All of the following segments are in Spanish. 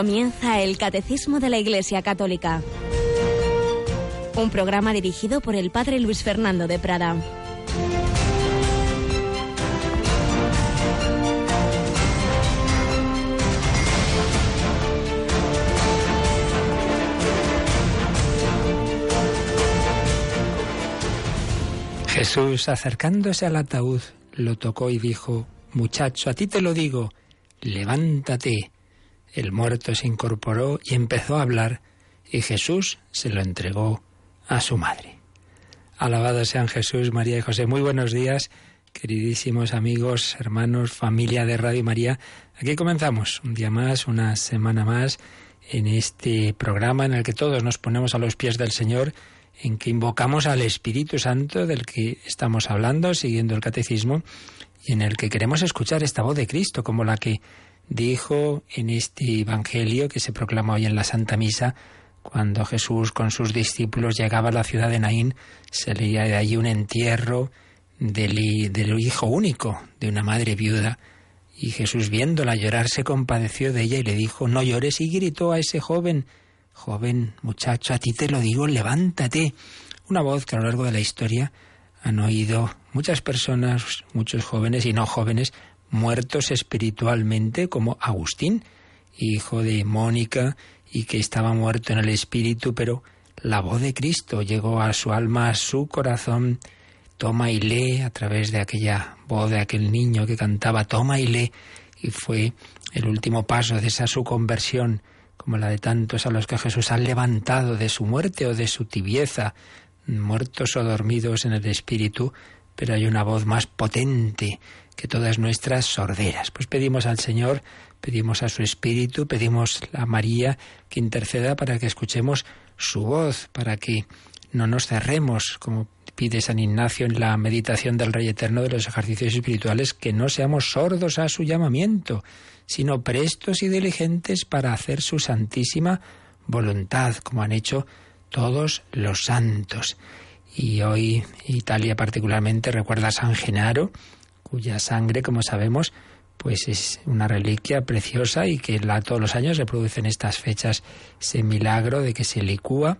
Comienza el Catecismo de la Iglesia Católica. Un programa dirigido por el Padre Luis Fernando de Prada. Jesús, acercándose al ataúd, lo tocó y dijo, Muchacho, a ti te lo digo, levántate. El muerto se incorporó y empezó a hablar, y Jesús se lo entregó a su madre. Alabado sean Jesús, María y José. Muy buenos días, queridísimos amigos, hermanos, familia de Radio María. Aquí comenzamos un día más, una semana más, en este programa en el que todos nos ponemos a los pies del Señor, en que invocamos al Espíritu Santo del que estamos hablando, siguiendo el catecismo, y en el que queremos escuchar esta voz de Cristo, como la que dijo en este Evangelio que se proclamó hoy en la Santa Misa, cuando Jesús con sus discípulos llegaba a la ciudad de Naín, se leía de allí un entierro del hijo único de una madre viuda. Y Jesús viéndola llorar se compadeció de ella y le dijo, no llores, y gritó a ese joven, joven muchacho, a ti te lo digo, levántate. Una voz que a lo largo de la historia han oído muchas personas, muchos jóvenes y no jóvenes, muertos espiritualmente, como Agustín, hijo de Mónica, y que estaba muerto en el espíritu, pero la voz de Cristo llegó a su alma, a su corazón. Toma y lee a través de aquella voz de aquel niño que cantaba, toma y lee, y fue el último paso de esa su conversión, como la de tantos a los que Jesús ha levantado de su muerte o de su tibieza, muertos o dormidos en el espíritu, pero hay una voz más potente que todas nuestras sorderas. Pues pedimos al Señor, pedimos a su Espíritu, pedimos a María que interceda para que escuchemos su voz, para que no nos cerremos, como pide San Ignacio en la meditación del Rey Eterno de los ejercicios espirituales, que no seamos sordos a su llamamiento, sino prestos y diligentes para hacer su santísima voluntad, como han hecho todos los santos. Y hoy Italia particularmente recuerda a San Genaro, cuya sangre, como sabemos, pues es una reliquia preciosa y que la, todos los años se en estas fechas ese milagro de que se licúa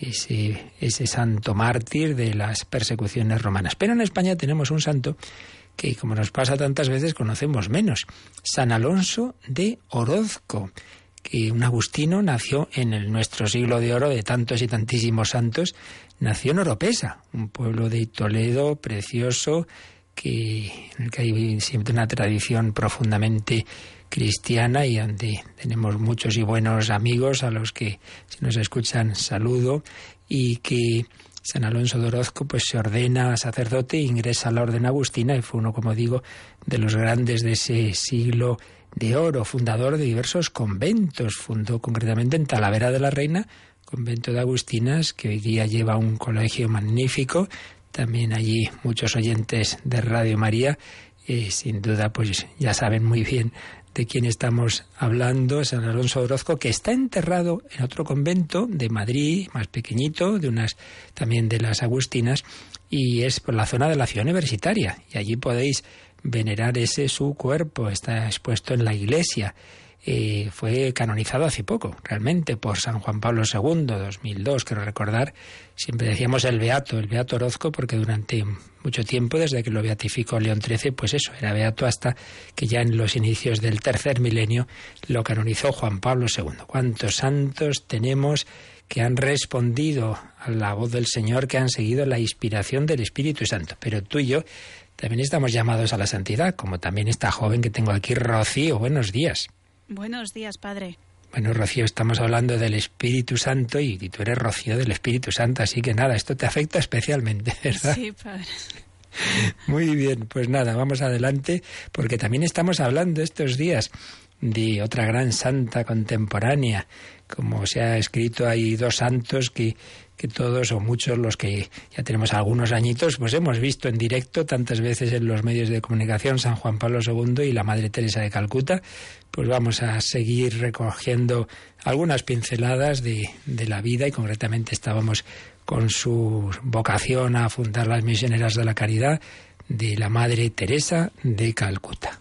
ese, ese santo mártir de las persecuciones romanas. Pero en España tenemos un santo que, como nos pasa tantas veces, conocemos menos. San Alonso de Orozco, que un agustino nació en el, nuestro siglo de oro de tantos y tantísimos santos, nació en Oropesa, un pueblo de Toledo precioso, que, en el que hay siempre una tradición profundamente cristiana y donde tenemos muchos y buenos amigos a los que si nos escuchan saludo y que San Alonso de Orozco pues se ordena sacerdote e ingresa a la orden agustina y fue uno, como digo, de los grandes de ese siglo de oro, fundador de diversos conventos, fundó concretamente en Talavera de la Reina, convento de Agustinas, que hoy día lleva un colegio magnífico, también allí muchos oyentes de Radio María, y sin duda pues ya saben muy bien de quién estamos hablando, San Alonso Orozco, que está enterrado en otro convento de Madrid, más pequeñito, de unas también de las Agustinas, y es por la zona de la ciudad universitaria. Y allí podéis venerar ese su cuerpo, está expuesto en la iglesia. Eh, fue canonizado hace poco, realmente, por San Juan Pablo II, 2002, quiero recordar. Siempre decíamos el Beato, el Beato Orozco, porque durante mucho tiempo, desde que lo beatificó León XIII, pues eso, era Beato hasta que ya en los inicios del tercer milenio lo canonizó Juan Pablo II. ¿Cuántos santos tenemos que han respondido a la voz del Señor, que han seguido la inspiración del Espíritu Santo? Pero tú y yo también estamos llamados a la santidad, como también esta joven que tengo aquí, Rocío. Buenos días. Buenos días, padre. Bueno, Rocío, estamos hablando del Espíritu Santo y, tú eres Rocío del Espíritu Santo, así que nada, esto te afecta especialmente, ¿verdad? Sí, padre. Muy bien, pues nada, vamos adelante, porque también estamos hablando estos días de otra gran santa contemporánea. Como se ha escrito, hay dos santos que que todos o muchos los que ya tenemos algunos añitos, pues hemos visto en directo tantas veces en los medios de comunicación San Juan Pablo II y la Madre Teresa de Calcuta, pues vamos a seguir recogiendo algunas pinceladas de, de la vida y concretamente estábamos con su vocación a fundar las misioneras de la caridad de la Madre Teresa de Calcuta.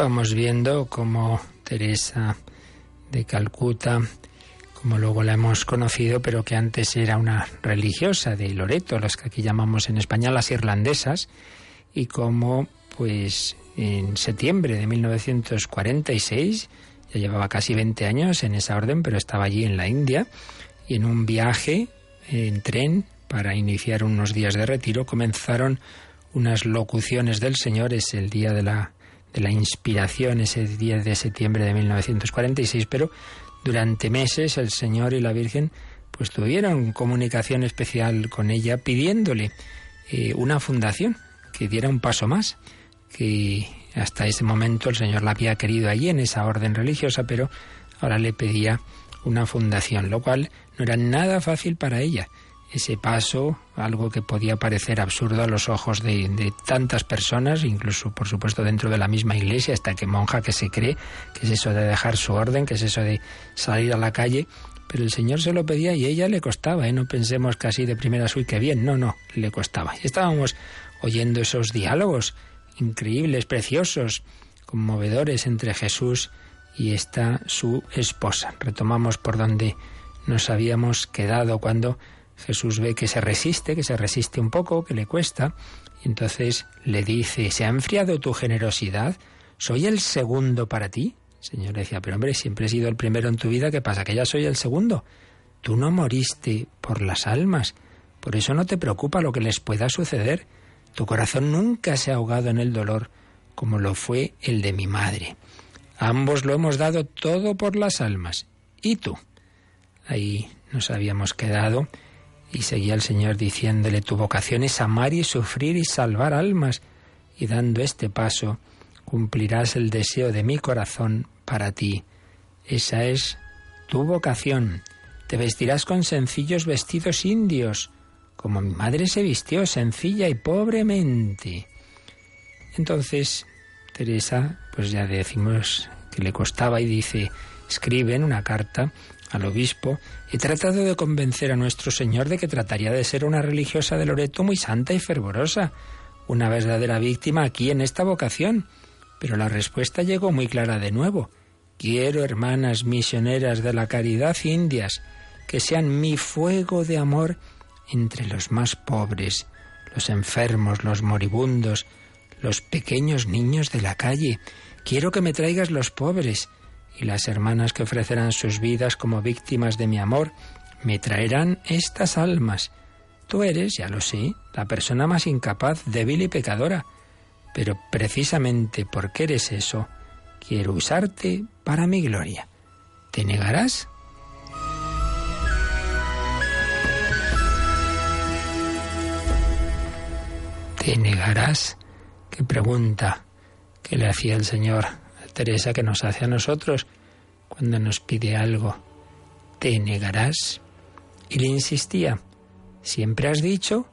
Estábamos viendo cómo Teresa de Calcuta, como luego la hemos conocido, pero que antes era una religiosa de Loreto, las que aquí llamamos en España las irlandesas, y cómo, pues, en septiembre de 1946, ya llevaba casi 20 años en esa orden, pero estaba allí en la India, y en un viaje en tren para iniciar unos días de retiro comenzaron unas locuciones del Señor, es el día de la de la inspiración ese 10 de septiembre de 1946, pero durante meses el Señor y la Virgen pues tuvieron comunicación especial con ella pidiéndole eh, una fundación que diera un paso más, que hasta ese momento el Señor la había querido allí en esa orden religiosa, pero ahora le pedía una fundación, lo cual no era nada fácil para ella ese paso, algo que podía parecer absurdo a los ojos de, tantas personas, incluso por supuesto dentro de la misma iglesia, hasta que monja que se cree, que es eso de dejar su orden, que es eso de salir a la calle, pero el Señor se lo pedía y ella le costaba, ¿eh? no pensemos casi de primera uy, que bien, no, no, le costaba. Y estábamos oyendo esos diálogos increíbles, preciosos, conmovedores entre Jesús y esta su esposa. Retomamos por donde nos habíamos quedado cuando Jesús ve que se resiste, que se resiste un poco, que le cuesta, y entonces le dice, ¿se ha enfriado tu generosidad? ¿Soy el segundo para ti? El Señor decía, pero hombre, siempre he sido el primero en tu vida, ¿qué pasa? ¿Que ya soy el segundo? Tú no moriste por las almas, por eso no te preocupa lo que les pueda suceder. Tu corazón nunca se ha ahogado en el dolor como lo fue el de mi madre. ambos lo hemos dado todo por las almas. ¿Y tú? Ahí nos habíamos quedado y seguía el Señor diciéndole, tu vocación es amar y sufrir y salvar almas, y dando este paso, cumplirás el deseo de mi corazón para ti. Esa es tu vocación. Te vestirás con sencillos vestidos indios, como mi madre se vistió, sencilla y pobremente. Entonces, Teresa, pues ya decimos que le costaba y dice, escribe en una carta al obispo, he tratado de convencer a nuestro Señor de que trataría de ser una religiosa de Loreto muy santa y fervorosa, una verdadera víctima aquí en esta vocación. Pero la respuesta llegó muy clara de nuevo. Quiero hermanas misioneras de la caridad indias, que sean mi fuego de amor entre los más pobres, los enfermos, los moribundos, los pequeños niños de la calle. Quiero que me traigas los pobres, y las hermanas que ofrecerán sus vidas como víctimas de mi amor me traerán estas almas. Tú eres, ya lo sé, la persona más incapaz, débil y pecadora, pero precisamente porque eres eso, quiero usarte para mi gloria. ¿Te negarás? ¿Te negarás? Qué pregunta que le hacía el Señor Teresa que nos hace a nosotros cuando nos pide algo. ¿Te negarás? Y le insistía, siempre has dicho,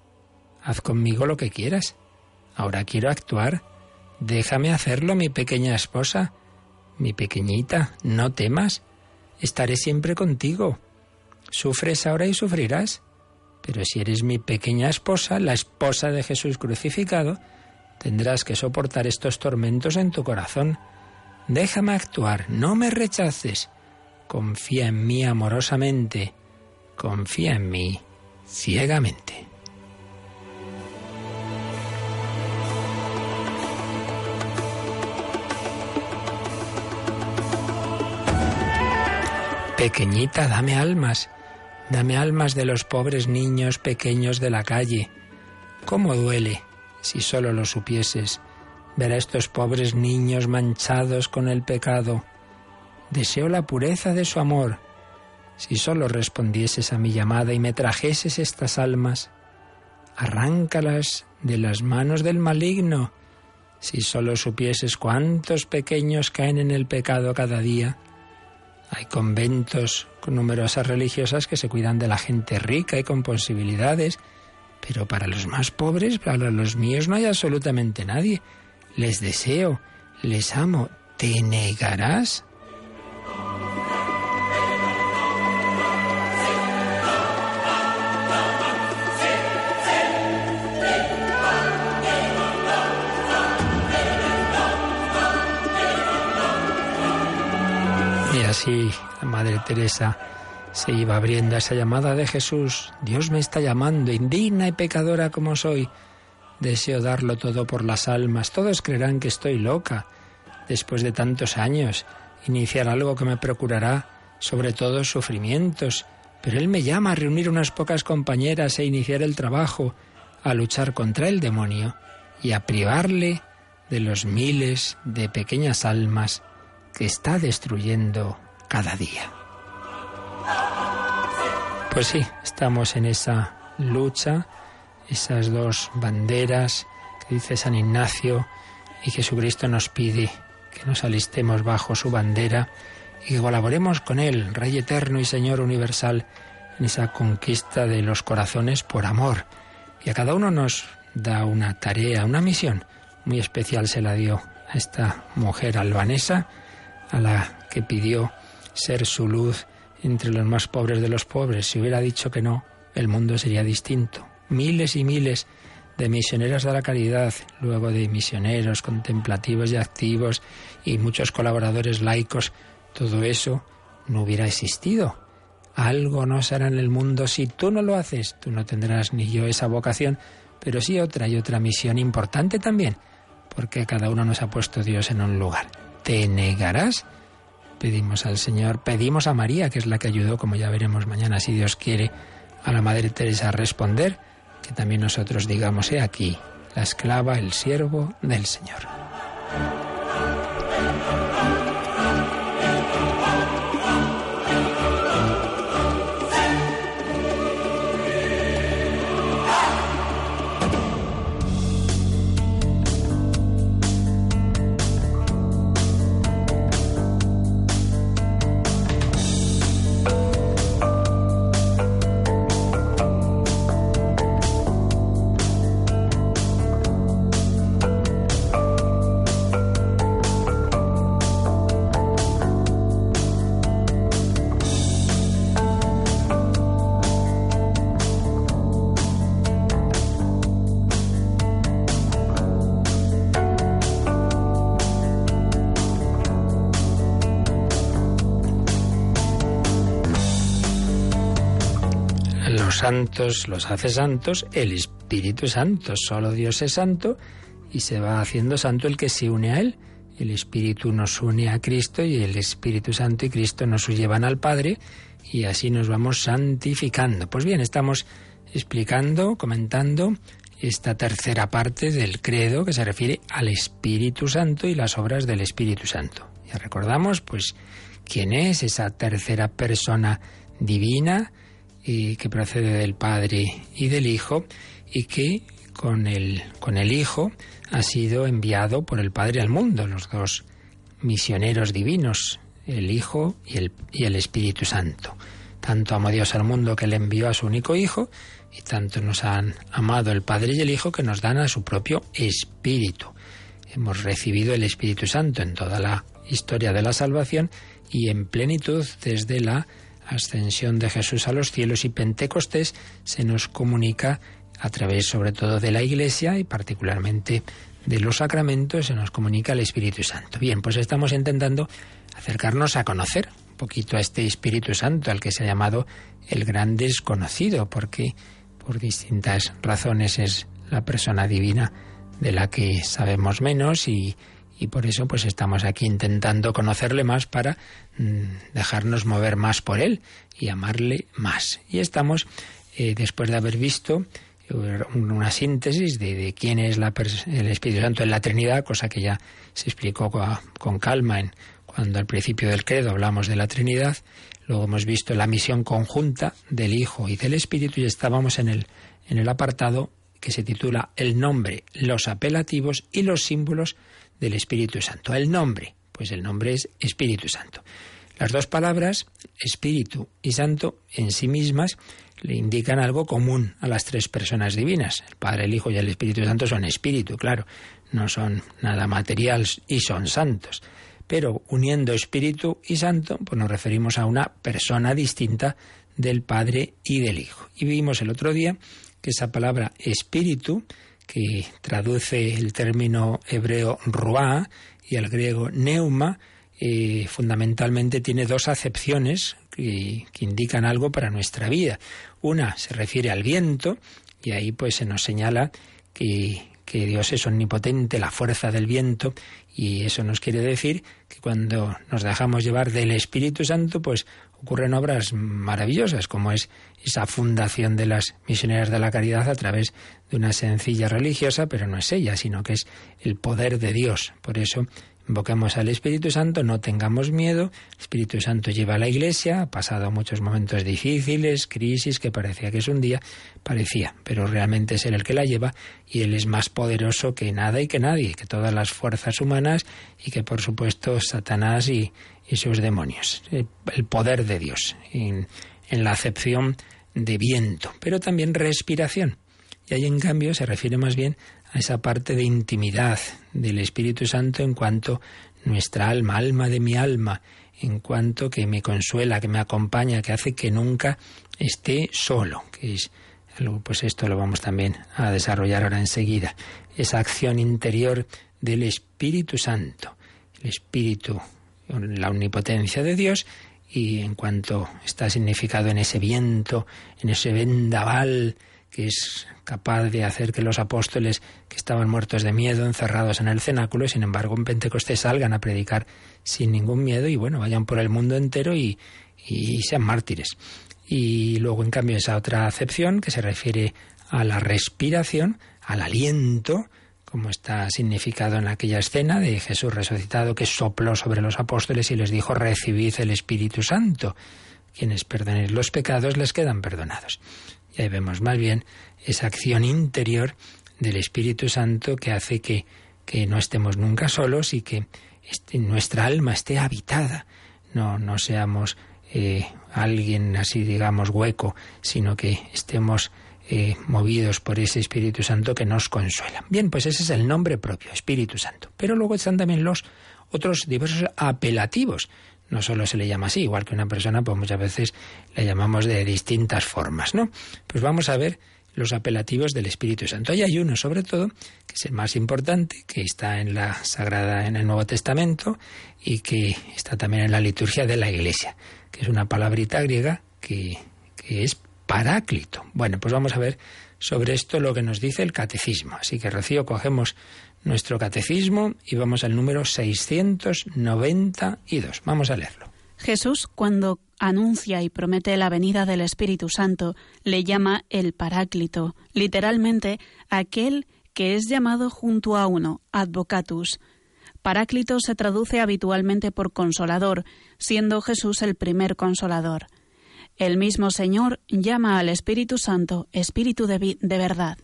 haz conmigo lo que quieras. Ahora quiero actuar. Déjame hacerlo, mi pequeña esposa. Mi pequeñita, no temas. Estaré siempre contigo. Sufres ahora y sufrirás. Pero si eres mi pequeña esposa, la esposa de Jesús crucificado, tendrás que soportar estos tormentos en tu corazón. Déjame actuar, no me rechaces. Confía en mí amorosamente. Confía en mí ciegamente. Pequeñita, dame almas, dame almas de los pobres niños pequeños de la calle. ¿Cómo duele, si solo lo supieses, ver a estos pobres niños manchados con el pecado. Deseo la pureza de su amor. Si solo respondieses a mi llamada y me trajeses estas almas, arráncalas de las manos del maligno. Si solo supieses cuántos pequeños caen en el pecado cada día. Hay conventos con numerosas religiosas que se cuidan de la gente rica y con posibilidades, pero para los más pobres, para los míos, no hay absolutamente nadie les deseo, les amo, ¿te negarás? así la Madre Teresa se iba abriendo a esa llamada de Jesús. Dios me está llamando, indigna y pecadora como soy. Deseo darlo todo por las almas. Todos creerán que estoy loca. Después de tantos años, iniciar algo que me procurará sobre todo sufrimientos. Pero Él me llama a reunir unas pocas compañeras e iniciar el trabajo, a luchar contra el demonio y a privarle de los miles de pequeñas almas que está destruyendo cada día. Pues sí, estamos en esa lucha, esas dos banderas que dice San Ignacio y Jesucristo nos pide que nos alistemos bajo su bandera y que colaboremos con Él, Rey eterno y Señor universal, en esa conquista de los corazones por amor. Y a cada uno nos da una tarea, una misión muy especial se la dio a esta mujer albanesa, a la que pidió ser su luz entre los más pobres de los pobres. Si hubiera dicho que no, el mundo sería distinto. Miles y miles de misioneras de la caridad, luego de misioneros contemplativos y activos y muchos colaboradores laicos, todo eso no hubiera existido. Algo no será en el mundo si tú no lo haces. Tú no tendrás ni yo esa vocación, pero sí otra y otra misión importante también, porque cada uno nos ha puesto Dios en un lugar. ¿Te negarás? Pedimos al Señor, pedimos a María, que es la que ayudó, como ya veremos mañana, si Dios quiere, a la Madre Teresa a responder, que también nosotros digamos, he aquí, la esclava, el siervo del Señor. Santos los hace santos el Espíritu Santo. Solo Dios es santo y se va haciendo santo el que se une a Él. El Espíritu nos une a Cristo y el Espíritu Santo y Cristo nos llevan al Padre y así nos vamos santificando. Pues bien, estamos explicando, comentando esta tercera parte del credo que se refiere al Espíritu Santo y las obras del Espíritu Santo. Ya recordamos, pues, quién es esa tercera persona divina, y que procede del Padre y del Hijo y que con el, con el Hijo ha sido enviado por el Padre al mundo, los dos misioneros divinos, el Hijo y el, y el Espíritu Santo. Tanto amó Dios al mundo que le envió a su único Hijo, y tanto nos han amado el Padre y el Hijo que nos dan a su propio Espíritu. Hemos recibido el Espíritu Santo en toda la historia de la salvación y en plenitud desde la ascensión de Jesús a los cielos y Pentecostés se nos comunica a través sobre todo de la Iglesia y particularmente de los sacramentos, se nos comunica el Espíritu Santo. Bien, pues estamos intentando acercarnos a conocer un poquito a este Espíritu Santo, al que se ha llamado el gran desconocido, porque por distintas razones es la persona divina de la que sabemos menos y, y por eso pues estamos aquí intentando conocerle más para mm, dejarnos mover más por él y amarle más. Y estamos, eh, después de haber visto eh, una síntesis de, quién es la, el Espíritu Santo en la Trinidad, cosa que ya se explicó con, calma en, cuando al principio del credo hablamos de la Trinidad. Luego hemos visto la misión conjunta del Hijo y del Espíritu y estábamos en el, en el apartado que se titula El nombre, los apelativos y los símbolos del Espíritu Santo. El nombre, pues el nombre es Espíritu Santo. Las dos palabras, Espíritu y Santo, en sí mismas le indican algo común a las tres personas divinas. El Padre, el Hijo y el Espíritu Santo son espíritu, claro, no son nada material y son santos. Pero uniendo espíritu y santo, pues nos referimos a una persona distinta del Padre y del Hijo. Y vimos el otro día que esa palabra espíritu que traduce el término hebreo ruá y el griego neuma, eh, fundamentalmente tiene dos acepciones que, que, indican algo para nuestra vida. Una se refiere al viento y ahí pues se nos señala que, que Dios es omnipotente, la fuerza del viento, y eso nos quiere decir que cuando nos dejamos llevar del Espíritu Santo, pues ocurren obras maravillosas, como es esa fundación de las misioneras de la caridad a través de una sencilla religiosa, pero no es ella, sino que es el poder de Dios. Por eso Invoquemos al Espíritu Santo, no tengamos miedo. El Espíritu Santo lleva a la Iglesia, ha pasado muchos momentos difíciles, crisis, que parecía que es un día, parecía, pero realmente es Él el que la lleva y Él es más poderoso que nada y que nadie, que todas las fuerzas humanas y que por supuesto Satanás y, sus demonios. El poder de Dios en, la acepción de viento, pero también respiración. Y ahí en cambio se refiere más bien esa parte de intimidad del Espíritu Santo en cuanto nuestra alma, alma de mi alma, en cuanto que me consuela, que me acompaña, que hace que nunca esté solo, que es pues esto lo vamos también a desarrollar ahora enseguida, esa acción interior del Espíritu Santo, el Espíritu, la omnipotencia de Dios y en cuanto está significado en ese viento, en ese vendaval que es capaz de hacer que los apóstoles que estaban muertos de miedo, encerrados en el cenáculo, sin embargo en Pentecostés salgan a predicar sin ningún miedo y bueno, vayan por el mundo entero y, y sean mártires. Y luego, en cambio, esa otra acepción que se refiere a la respiración, al aliento, como está significado en aquella escena de Jesús resucitado que sopló sobre los apóstoles y les dijo, recibid el Espíritu Santo. Quienes perdonen los pecados les quedan perdonados. Ahí vemos más bien esa acción interior del Espíritu Santo que hace que, que no estemos nunca solos y que este, nuestra alma esté habitada, no, no seamos eh, alguien así, digamos, hueco, sino que estemos eh, movidos por ese Espíritu Santo que nos consuela. Bien, pues ese es el nombre propio, Espíritu Santo. Pero luego están también los otros diversos apelativos no solo se le llama así, igual que una persona, pues muchas veces la llamamos de distintas formas, ¿no? Pues vamos a ver los apelativos del Espíritu Santo. Hay uno, sobre todo, que es el más importante, que está en la Sagrada, en el Nuevo Testamento, y que está también en la liturgia de la Iglesia, que es una palabrita griega que, que es paráclito. Bueno, pues vamos a ver sobre esto lo que nos dice el catecismo. Así que, Rocío, cogemos nuestro catecismo y vamos al número 692. Vamos a leerlo. Jesús, cuando anuncia y promete la venida del Espíritu Santo, le llama el Paráclito, literalmente aquel que es llamado junto a uno, advocatus. Paráclito se traduce habitualmente por consolador, siendo Jesús el primer consolador. El mismo Señor llama al Espíritu Santo Espíritu de, de verdad.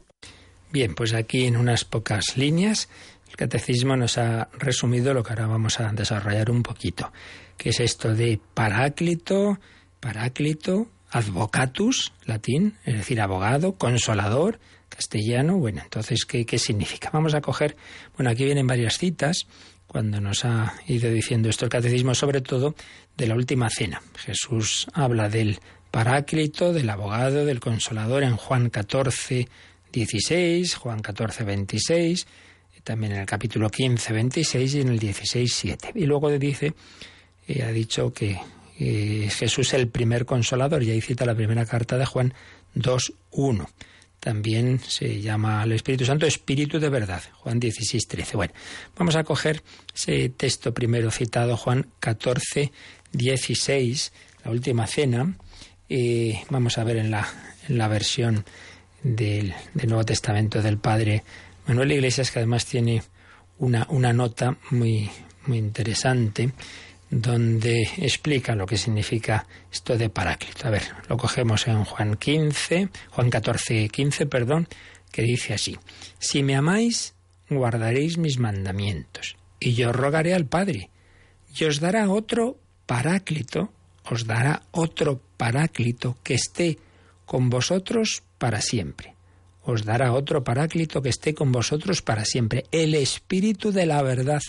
Bien, pues aquí en unas pocas líneas el catecismo nos ha resumido lo que ahora vamos a desarrollar un poquito, que es esto de paráclito, paráclito, advocatus, latín, es decir, abogado, consolador, castellano. Bueno, entonces, ¿qué, ¿qué significa? Vamos a coger, bueno, aquí vienen varias citas cuando nos ha ido diciendo esto el catecismo, sobre todo de la última cena. Jesús habla del paráclito, del abogado, del consolador en Juan 14, 16, Juan 14, 26, también en el capítulo 15, 26 y en el 16, 7. Y luego dice, eh, ha dicho que eh, Jesús es el primer consolador, y ahí cita la primera carta de Juan 2, 1. También se llama al Espíritu Santo Espíritu de verdad, Juan 16, 13. Bueno, vamos a coger ese texto primero citado, Juan 14, 16, la última cena. y vamos a ver en la, en la versión del, Nuevo Testamento del Padre Manuel Iglesias, que además tiene una, una nota muy, muy interesante donde explica lo que significa esto de Paráclito. A ver, lo cogemos en Juan 15, Juan 14, 15, perdón, que dice así: Si me amáis, guardaréis mis mandamientos, y yo rogaré al Padre, y os dará otro Paráclito, os dará otro Paráclito que esté con vosotros para siempre. Os dará otro paráclito que esté con vosotros para siempre, el Espíritu de la verdad,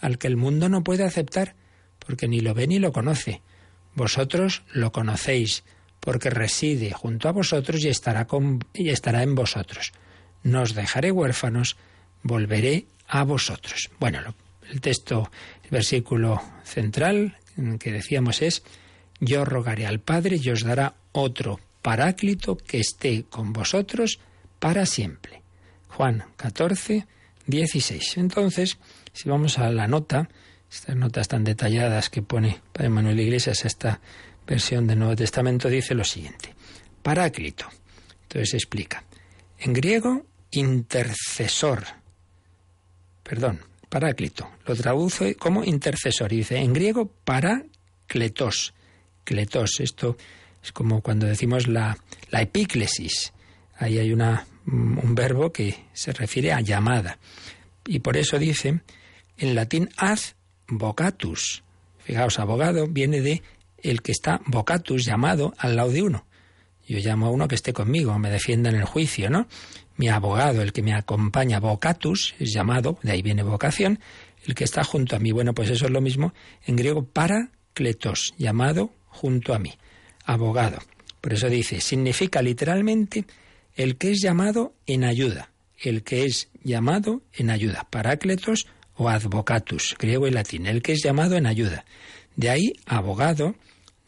al que el mundo no puede aceptar, porque ni lo ve ni lo conoce. Vosotros lo conocéis, porque reside junto a vosotros y estará, con, y estará en vosotros. No os dejaré huérfanos, volveré a vosotros. Bueno, el texto, el versículo central que decíamos es, yo rogaré al Padre y os dará otro paráclito que esté con vosotros para siempre. Juan 14, 16. Entonces, si vamos a la nota, estas notas tan detalladas que pone Padre Manuel Iglesias, esta versión del Nuevo Testamento dice lo siguiente. Paráclito. Entonces explica. En griego, intercesor. Perdón, paráclito. Lo traduce como intercesor. Y dice en griego, parácletos. Cletos. Esto es como cuando decimos la, epíclesis. Ahí hay una, un verbo que se refiere a llamada. Y por eso dice en latín ad vocatus. Fijaos, abogado viene de el que está vocatus, llamado al lado de uno. Yo llamo a uno que esté conmigo, me defienda en el juicio, ¿no? Mi abogado, el que me acompaña, vocatus, es llamado, de ahí viene vocación, el que está junto a mí. Bueno, pues eso es lo mismo en griego para kletos, llamado junto a mí, abogado. Por eso dice, significa literalmente el que es llamado en ayuda, el que es llamado en ayuda, parácletos o advocatus, griego y latín, el que es llamado en ayuda. De ahí abogado,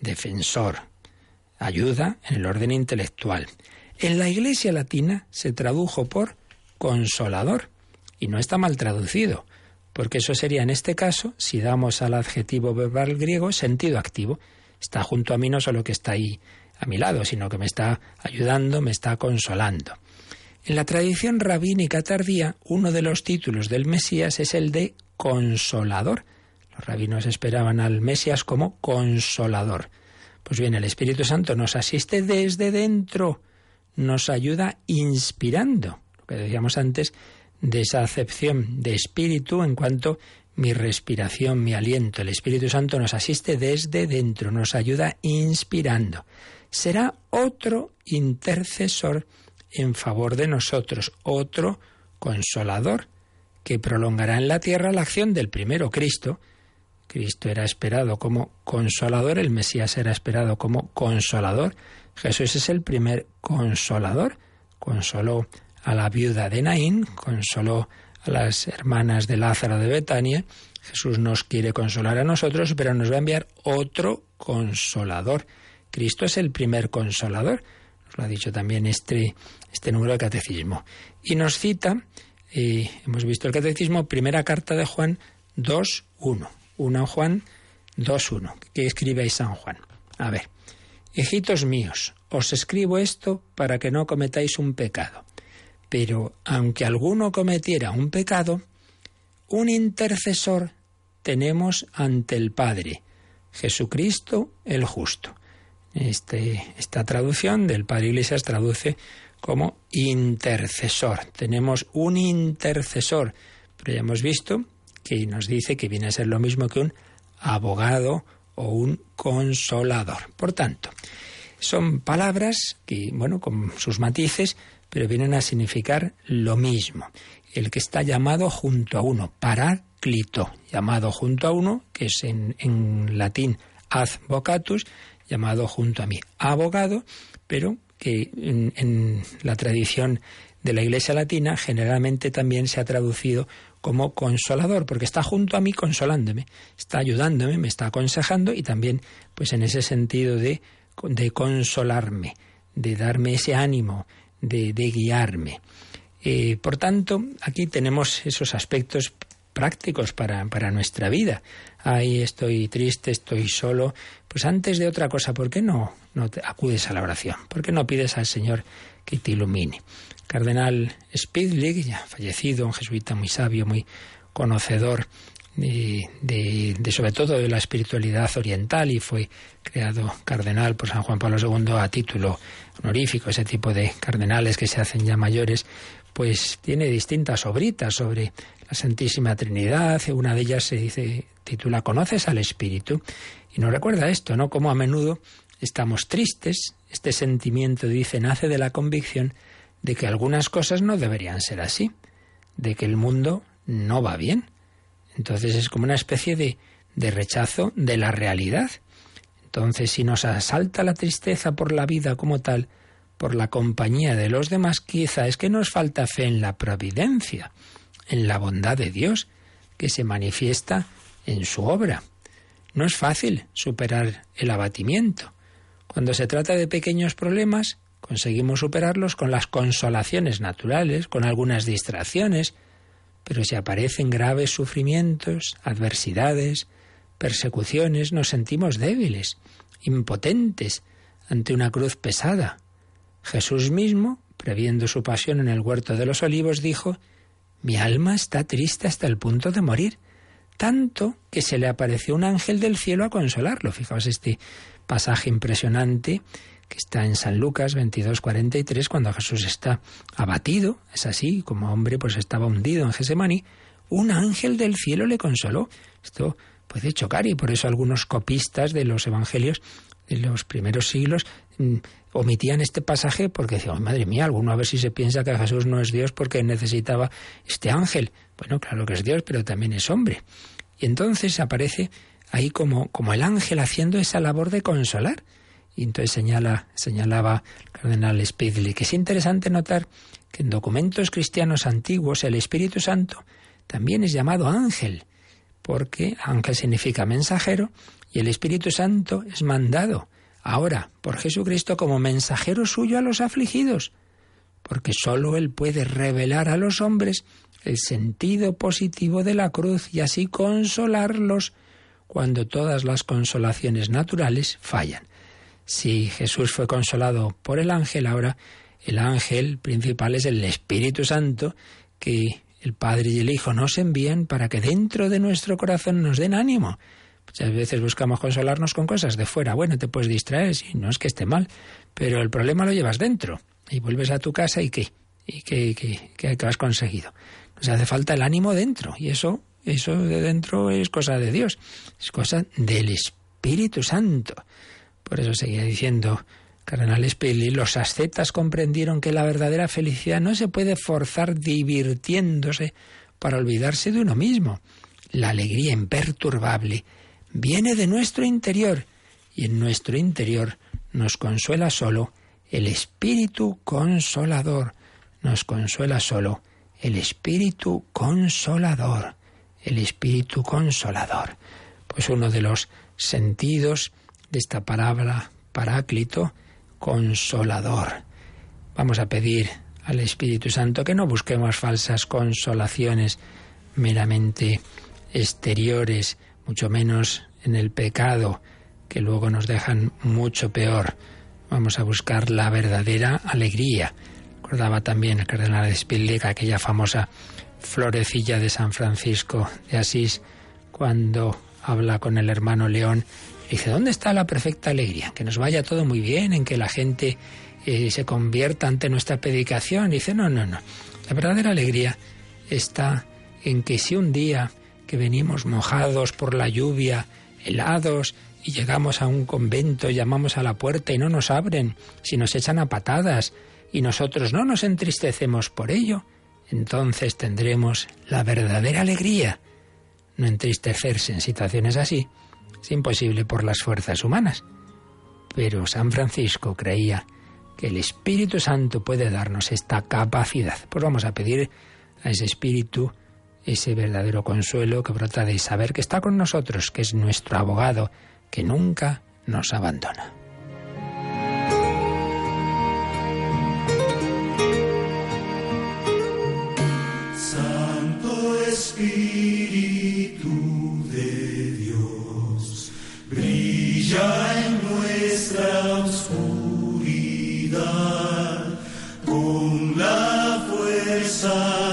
defensor, ayuda en el orden intelectual. En la Iglesia latina se tradujo por consolador y no está mal traducido, porque eso sería en este caso, si damos al adjetivo verbal griego, sentido activo. Está junto a mí no solo que está ahí a mi lado, sino que me está ayudando, me está consolando. En la tradición rabínica tardía, uno de los títulos del Mesías es el de consolador. Los rabinos esperaban al Mesías como consolador. Pues bien, el Espíritu Santo nos asiste desde dentro, nos ayuda inspirando, lo que decíamos antes de esa acepción de espíritu en cuanto mi respiración, mi aliento. El Espíritu Santo nos asiste desde dentro, nos ayuda inspirando. Será otro intercesor en favor de nosotros, otro consolador que prolongará en la tierra la acción del primero Cristo. Cristo era esperado como consolador, el Mesías era esperado como consolador. Jesús es el primer consolador. Consoló a la viuda de Naín, consoló a las hermanas de Lázaro de Betania. Jesús nos quiere consolar a nosotros, pero nos va a enviar otro consolador. Cristo es el primer consolador. Nos lo ha dicho también este este número de catecismo. Y nos cita, eh, hemos visto el catecismo, primera carta de Juan 2.1. 1 Juan 2.1. ¿Qué escribe San Juan? A ver, hijitos míos, os escribo esto para que no cometáis un pecado. Pero aunque alguno cometiera un pecado, un intercesor tenemos ante el Padre, Jesucristo el justo. Este, esta traducción del Padre Iglesias traduce como intercesor. Tenemos un intercesor, pero ya hemos visto que nos dice que viene a ser lo mismo que un abogado o un consolador. Por tanto, son palabras que, bueno, con sus matices, pero vienen a significar lo mismo. El que está llamado junto a uno, paráclito, llamado junto a uno, que es en, en latín advocatus, llamado junto a mí, abogado, pero que en, la tradición de la Iglesia Latina generalmente también se ha traducido como consolador, porque está junto a mí consolándome, está ayudándome, me está aconsejando y también pues en ese sentido de, de consolarme, de darme ese ánimo, de, de guiarme. Eh, por tanto, aquí tenemos esos aspectos prácticos para, para nuestra vida. Ahí estoy triste, estoy solo. Pues antes de otra cosa, ¿por qué no, no acudes a la oración? ¿Por qué no pides al Señor que te ilumine? Cardenal Spidlig, ya fallecido, un jesuita muy sabio, muy conocedor de, de, sobre todo de la espiritualidad oriental y fue creado cardenal por San Juan Pablo II a título honorífico, ese tipo de cardenales que se hacen ya mayores, pues tiene distintas obritas sobre la Santísima Trinidad. Una de ellas se dice, titula ¿Conoces al Espíritu? Y nos recuerda esto, ¿no? Como a menudo estamos tristes. Este sentimiento, dice, nace de la convicción de que algunas cosas no deberían ser así, de que el mundo no va bien. Entonces es como una especie de, de rechazo de la realidad. Entonces, si nos asalta la tristeza por la vida como tal, por la compañía de los demás, quizá es que nos falta fe en la providencia, en la bondad de Dios, que se manifiesta en su obra. No es fácil superar el abatimiento. Cuando se trata de pequeños problemas, conseguimos superarlos con las consolaciones naturales, con algunas distracciones, pero si aparecen graves sufrimientos, adversidades, persecuciones, nos sentimos débiles, impotentes ante una cruz pesada. Jesús mismo, previendo su pasión en el huerto de los olivos, dijo, Mi alma está triste hasta el punto de morir, tanto que se le apareció un ángel del cielo a consolarlo. Fijaos este pasaje impresionante que está en San Lucas 22:43, cuando Jesús está abatido, es así, como hombre pues estaba hundido en Gesemaní, un ángel del cielo le consoló. Esto puede chocar y por eso algunos copistas de los evangelios de los primeros siglos mm, omitían este pasaje porque decían, madre mía, alguno a ver si se piensa que Jesús no es Dios porque necesitaba este ángel. Bueno, claro que es Dios, pero también es hombre. Y entonces aparece ahí como, como el ángel haciendo esa labor de consolar. Y entonces señala, señalaba el cardenal Spidley que es interesante notar que en documentos cristianos antiguos el Espíritu Santo también es llamado ángel, porque ángel significa mensajero y el Espíritu Santo es mandado ahora por Jesucristo como mensajero suyo a los afligidos, porque sólo Él puede revelar a los hombres el sentido positivo de la cruz y así consolarlos cuando todas las consolaciones naturales fallan. Si Jesús fue consolado por el ángel, ahora el ángel principal es el Espíritu Santo que el Padre y el Hijo nos envían para que dentro de nuestro corazón nos den ánimo. Muchas veces buscamos consolarnos con cosas de fuera. Bueno, te puedes distraer, si no es que esté mal, pero el problema lo llevas dentro. Y vuelves a tu casa y qué, y qué, qué, qué has conseguido. Nos hace falta el ánimo dentro y eso, eso de dentro es cosa de Dios, es cosa del Espíritu Santo. Por eso seguía diciendo Cardenal Spilly, los ascetas comprendieron que la verdadera felicidad no se puede forzar divirtiéndose para olvidarse de uno mismo. La alegría imperturbable viene de nuestro interior y en nuestro interior nos consuela solo el Espíritu Consolador. Nos consuela solo el Espíritu Consolador. El Espíritu Consolador. Pues uno de los sentidos de esta palabra paráclito, consolador. Vamos a pedir al Espíritu Santo que no busquemos falsas consolaciones meramente exteriores, mucho menos en el pecado, que luego nos dejan mucho peor. Vamos a buscar la verdadera alegría. Recordaba también el cardenal Spillik aquella famosa florecilla de San Francisco de Asís, cuando habla con el hermano León Dice, ¿dónde está la perfecta alegría? Que nos vaya todo muy bien, en que la gente eh, se convierta ante nuestra predicación. Dice, no, no, no. La verdadera alegría está en que si un día que venimos mojados por la lluvia, helados, y llegamos a un convento, llamamos a la puerta y no nos abren, si nos echan a patadas, y nosotros no nos entristecemos por ello, entonces tendremos la verdadera alegría. No entristecerse en situaciones así es imposible por las fuerzas humanas. Pero San Francisco creía que el Espíritu Santo puede darnos esta capacidad. Pues vamos a pedir a ese Espíritu ese verdadero consuelo que brota de saber que está con nosotros, que es nuestro abogado, que nunca nos abandona. En nuestra oscuridad con la fuerza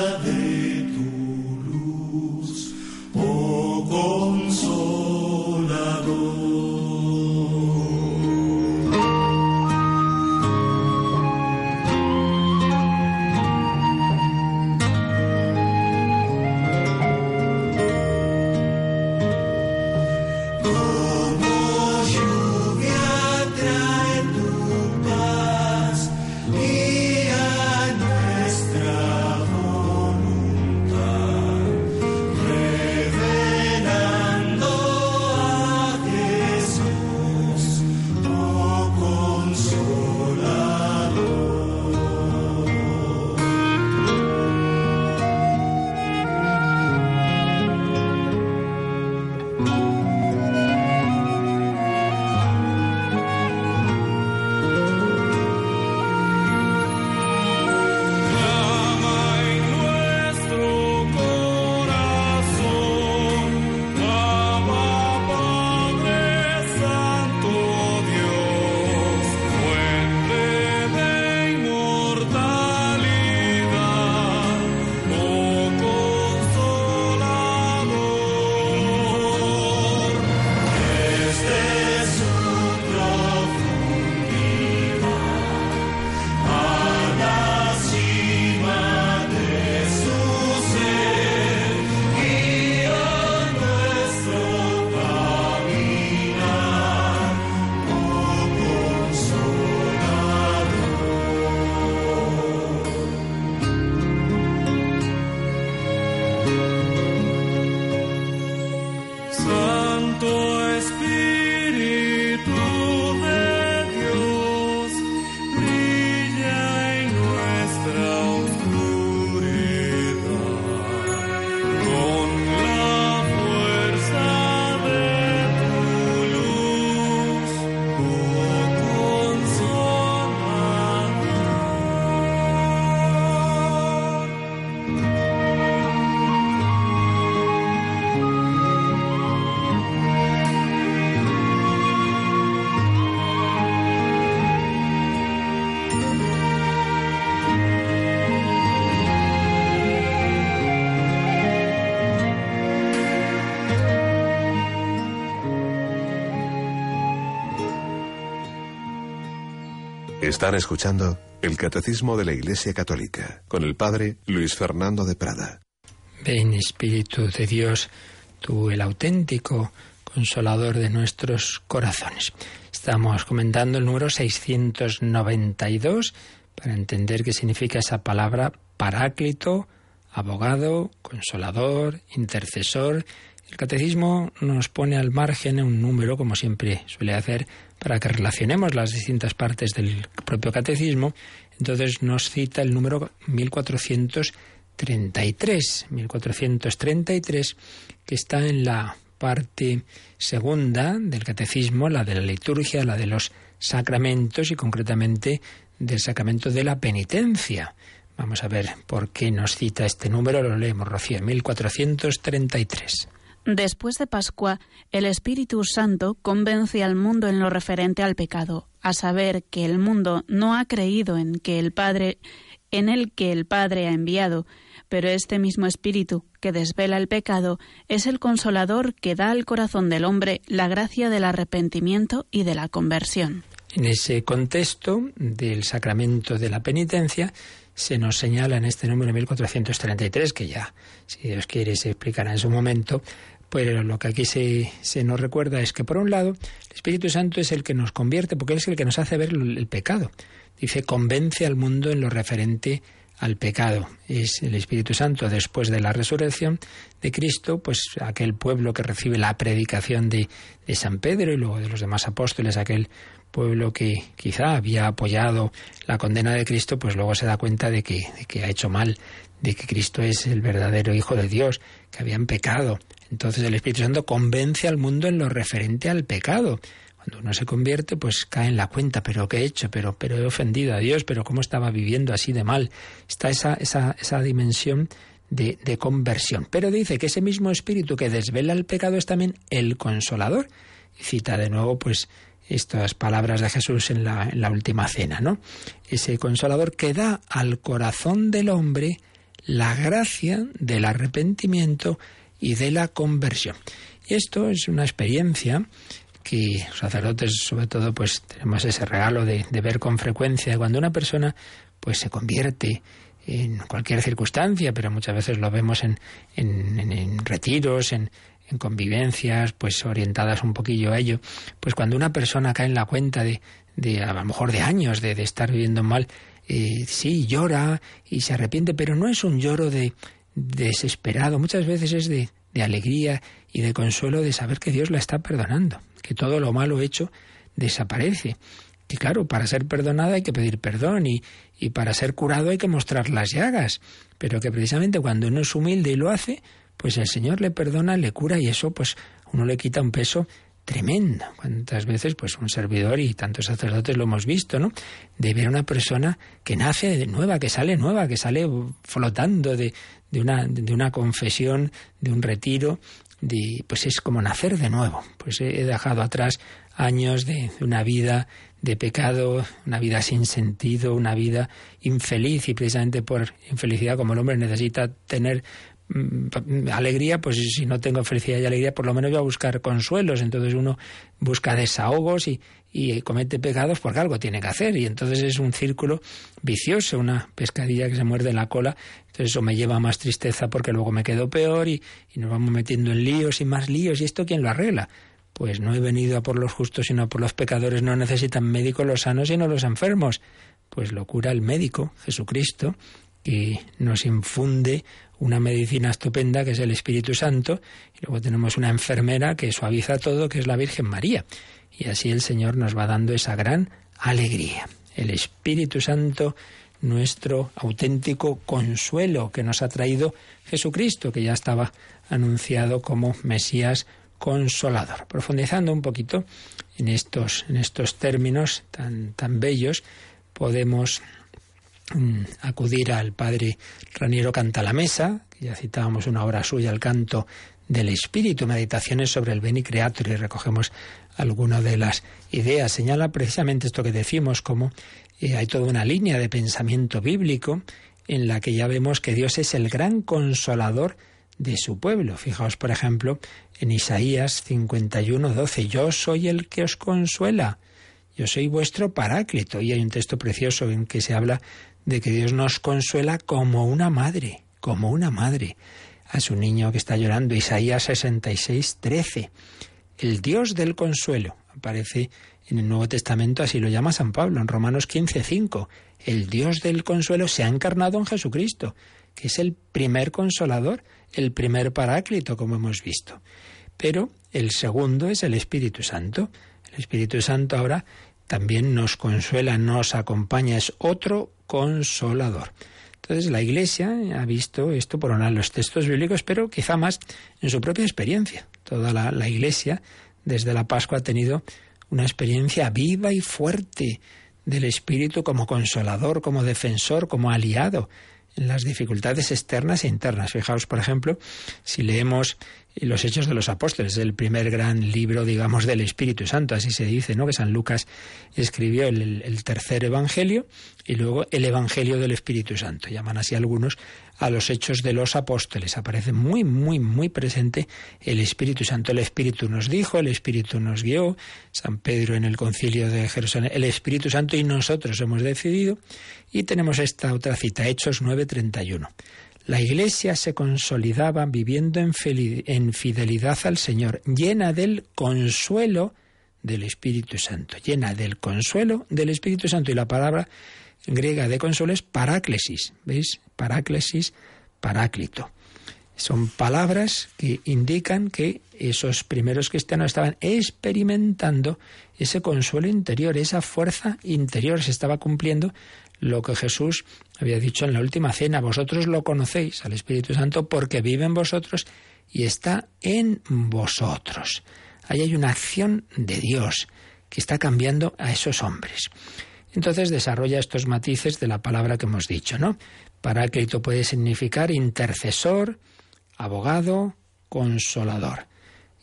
Están escuchando el Catecismo de la Iglesia Católica con el Padre Luis Fernando de Prada. Ven Espíritu de Dios, tú el auténtico consolador de nuestros corazones. Estamos comentando el número 692 para entender qué significa esa palabra paráclito, abogado, consolador, intercesor. El catecismo nos pone al margen un número, como siempre suele hacer, para que relacionemos las distintas partes del propio catecismo. Entonces nos cita el número 1433, 1433, que está en la parte segunda del catecismo, la de la liturgia, la de los sacramentos y concretamente del sacramento de la penitencia. Vamos a ver por qué nos cita este número. Lo leemos, Rocío, 1433. Después de Pascua, el Espíritu Santo convence al mundo en lo referente al pecado, a saber que el mundo no ha creído en que el Padre, en el que el Padre ha enviado, pero este mismo Espíritu que desvela el pecado es el consolador que da al corazón del hombre la gracia del arrepentimiento y de la conversión. En ese contexto del sacramento de la penitencia, se nos señala en este número 1433, que ya, si Dios quiere, se explicará en su momento, pero lo que aquí se, se, nos recuerda es que, por un lado, el Espíritu Santo es el que nos convierte, porque es el que nos hace ver el pecado. Dice, convence al mundo en lo referente al pecado. Es el Espíritu Santo después de la resurrección de Cristo, pues aquel pueblo que recibe la predicación de, San Pedro y luego de los demás apóstoles, aquel pueblo que quizá había apoyado la condena de Cristo, pues luego se da cuenta de que ha hecho mal, de que Cristo es el verdadero Hijo de Dios, que habían pecado. Entonces el Espíritu Santo convence al mundo en lo referente al pecado. Cuando uno se convierte, pues cae en la cuenta, pero ¿qué he hecho? Pero, he ofendido a Dios, pero ¿cómo estaba viviendo así de mal? Está esa, dimensión de, de conversión. Pero dice que ese mismo espíritu que desvela el pecado es también el consolador. Y cita de nuevo, pues, estas palabras de Jesús en la, en la última cena, ¿no? Ese consolador que da al corazón del hombre la gracia del arrepentimiento y de la conversión. Y esto es una experiencia que los sacerdotes, sobre todo, pues tenemos ese regalo de, de, ver con frecuencia cuando una persona pues se convierte en cualquier circunstancia, pero muchas veces lo vemos en, en, en, retiros, en, en convivencias, pues orientadas un poquillo a ello, pues cuando una persona cae en la cuenta de, de a lo mejor de años de, de estar viviendo mal, eh, sí, llora y se arrepiente, pero no es un lloro de desesperado, muchas veces es de, alegría y de consuelo de saber que Dios la está perdonando, que todo lo malo hecho desaparece. Y claro, para ser perdonada hay que pedir perdón y, y para ser curado hay que mostrar las llagas, pero que precisamente cuando uno es humilde y lo hace, pues el Señor le perdona, le cura y eso pues uno le quita un peso tremendo. Cuántas veces pues un servidor y tantos sacerdotes lo hemos visto, ¿no? De ver a una persona que nace nueva, que sale nueva, que sale flotando de, de una, de una confesión, de un retiro, de, pues es como nacer de nuevo. Pues he dejado atrás años de una vida de pecado, una vida sin sentido, una vida infeliz y precisamente por infelicidad como el hombre necesita tener alegría, pues si no tengo felicidad y alegría, por lo menos voy a buscar consuelos. Entonces uno busca desahogos y, y comete pecados porque algo tiene que hacer. Y entonces es un círculo vicioso, una pescadilla que se muerde la cola. Entonces eso me lleva a más tristeza porque luego me quedo peor y, y nos vamos metiendo en líos y más líos. ¿Y esto quién lo arregla? Pues no he venido a por los justos, sino a por los pecadores. No necesitan médicos los sanos, sino los enfermos. Pues lo cura el médico, Jesucristo, que nos infunde una medicina estupenda que es el Espíritu Santo y luego tenemos una enfermera que suaviza todo que es la Virgen María. Y así el Señor nos va dando esa gran alegría. El Espíritu Santo, nuestro auténtico consuelo que nos ha traído Jesucristo, que ya estaba anunciado como Mesías consolador. Profundizando un poquito en estos, en estos términos tan, tan bellos, podemos acudir al padre Raniero Canta la Mesa, que ya citábamos una obra suya, el canto del espíritu, meditaciones sobre el Beni Creator, y recogemos algunas de las ideas. Señala precisamente esto que decimos, como eh, hay toda una línea de pensamiento bíblico en la que ya vemos que Dios es el gran consolador de su pueblo. Fijaos, por ejemplo, en Isaías 51, 12, yo soy el que os consuela yo soy vuestro paráclito. Y hay un texto precioso en que se habla de que Dios nos consuela como una madre, como una madre a su niño que está llorando. Isaías 66, 13. El Dios del consuelo. Aparece en el Nuevo Testamento, así lo llama San Pablo, en Romanos 15, 5. El Dios del consuelo se ha encarnado en Jesucristo, que es el primer consolador, el primer paráclito, como hemos visto. Pero el segundo es el Espíritu Santo. El Espíritu Santo ahora también nos consuela, nos acompaña, es otro consolador. Entonces la Iglesia ha visto esto por una de los textos bíblicos, pero quizá más en su propia experiencia. Toda la, la Iglesia desde la Pascua ha tenido una experiencia viva y fuerte del Espíritu como consolador, como defensor, como aliado en las dificultades externas e internas. Fijaos, por ejemplo, si leemos los Hechos de los Apóstoles, el primer gran libro, digamos, del Espíritu Santo, así se dice, ¿no? Que San Lucas escribió el, el tercer Evangelio y luego el Evangelio del Espíritu Santo. Llaman así algunos a los hechos de los apóstoles. Aparece muy, muy, muy presente el Espíritu Santo. El Espíritu nos dijo, el Espíritu nos guió, San Pedro en el concilio de Jerusalén, el Espíritu Santo y nosotros hemos decidido. Y tenemos esta otra cita, Hechos 9:31. La Iglesia se consolidaba viviendo en, fidelidad al Señor, llena del consuelo del Espíritu Santo, llena del consuelo del Espíritu Santo. Y la palabra griega de consuelo es paráclesis, ¿veis? Paráclesis, paráclito. Son palabras que indican que esos primeros cristianos estaban experimentando ese consuelo interior, esa fuerza interior. Se estaba cumpliendo lo que Jesús había dicho en la última cena. Vosotros lo conocéis al Espíritu Santo porque vive en vosotros y está en vosotros. Ahí hay una acción de Dios que está cambiando a esos hombres. Entonces desarrolla estos matices de la palabra que hemos dicho, ¿no? Paráclito puede significar intercesor, abogado, consolador.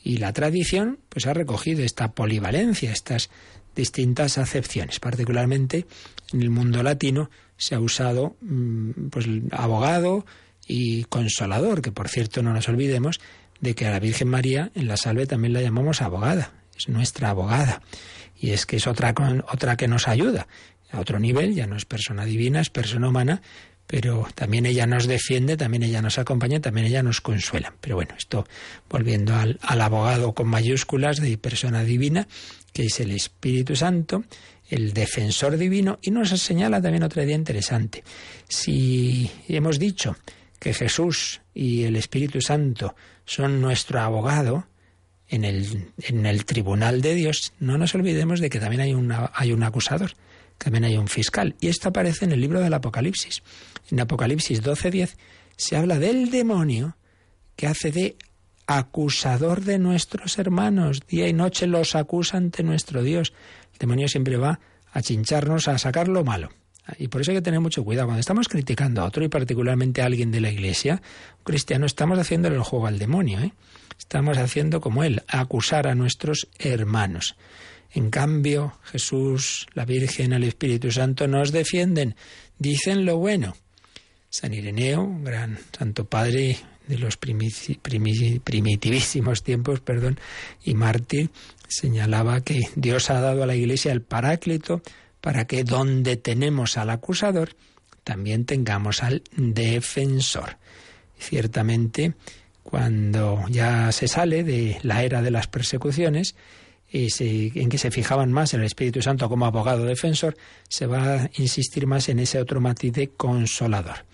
Y la tradición pues ha recogido esta polivalencia, estas distintas acepciones. Particularmente en el mundo latino se ha usado mm, pues abogado y consolador, que por cierto no nos olvidemos de que a la Virgen María en la salve también la llamamos abogada, es nuestra abogada y es que es otra, otra que nos ayuda a otro nivel, ya no es persona divina, es persona humana, pero también ella nos defiende, también ella nos acompaña, también ella nos consuela. Pero bueno, esto volviendo al, al abogado con mayúsculas de persona divina, que es el Espíritu Santo, el defensor divino, y nos señala también otra idea interesante. Si hemos dicho que Jesús y el Espíritu Santo son nuestro abogado, en el, en el tribunal de Dios, no nos olvidemos de que también hay, una, hay un acusador, también hay un fiscal. Y esto aparece en el libro del Apocalipsis. En Apocalipsis 12:10 se habla del demonio que hace de acusador de nuestros hermanos. Día y noche los acusa ante nuestro Dios. El demonio siempre va a chincharnos, a sacar lo malo. Y por eso hay que tener mucho cuidado. Cuando estamos criticando a otro y particularmente a alguien de la iglesia, un cristiano, estamos haciéndole el juego al demonio. ¿eh? Estamos haciendo como él, acusar a nuestros hermanos. En cambio, Jesús, la Virgen, el Espíritu Santo nos defienden, dicen lo bueno. San Ireneo, gran santo padre de los primitivísimos tiempos, perdón, y mártir, señalaba que Dios ha dado a la Iglesia el paráclito para que donde tenemos al acusador, también tengamos al defensor. Ciertamente, cuando ya se sale de la era de las persecuciones, y en que se fijaban más en el Espíritu Santo como abogado defensor, se va a insistir más en ese otro matiz de consolador.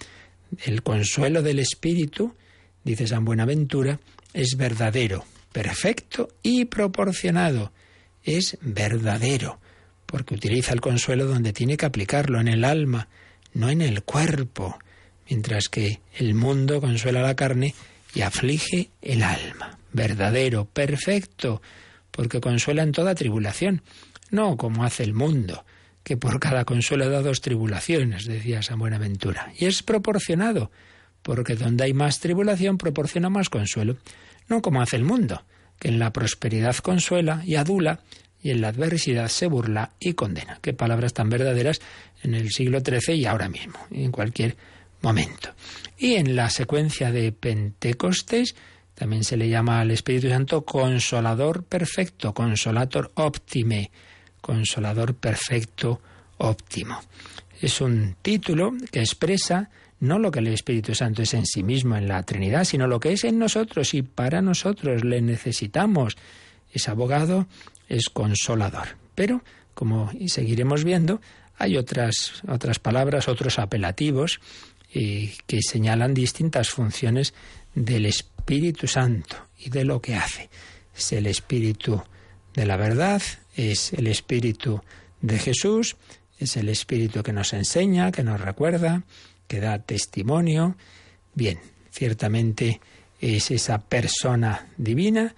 El consuelo del Espíritu, dice San Buenaventura, es verdadero, perfecto y proporcionado. Es verdadero porque utiliza el consuelo donde tiene que aplicarlo, en el alma, no en el cuerpo, mientras que el mundo consuela la carne y aflige el alma. Verdadero, perfecto, porque consuela en toda tribulación, no como hace el mundo, que por cada consuelo da dos tribulaciones, decía San Buenaventura. Y es proporcionado, porque donde hay más tribulación proporciona más consuelo, no como hace el mundo, que en la prosperidad consuela y adula, y en la adversidad se burla y condena. Qué palabras tan verdaderas en el siglo XIII y ahora mismo, en cualquier momento. Y en la secuencia de Pentecostés también se le llama al Espíritu Santo consolador perfecto, consolator optime, consolador perfecto, óptimo. Es un título que expresa no lo que el Espíritu Santo es en sí mismo en la Trinidad, sino lo que es en nosotros y para nosotros le necesitamos. Es abogado, es consolador. Pero, como seguiremos viendo, hay otras, otras palabras, otros apelativos eh, que señalan distintas funciones del Espíritu Santo y de lo que hace. Es el Espíritu de la verdad, es el Espíritu de Jesús, es el Espíritu que nos enseña, que nos recuerda, que da testimonio. Bien, ciertamente es esa persona divina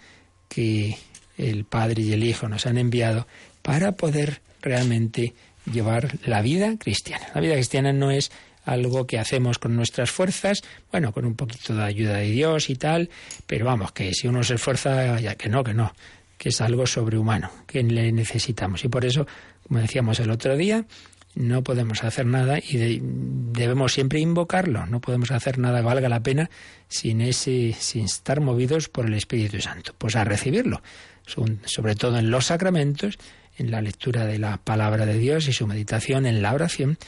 que el Padre y el Hijo nos han enviado para poder realmente llevar la vida cristiana. La vida cristiana no es algo que hacemos con nuestras fuerzas, bueno, con un poquito de ayuda de Dios y tal, pero vamos, que si uno se esfuerza, ya que no, que no, que es algo sobrehumano, que le necesitamos. Y por eso, como decíamos el otro día, no podemos hacer nada y debemos siempre invocarlo. No podemos hacer nada que valga la pena sin ese, sin estar movidos por el Espíritu Santo. Pues a recibirlo, sobre todo en los sacramentos, en la lectura de la palabra de Dios y su meditación en la oración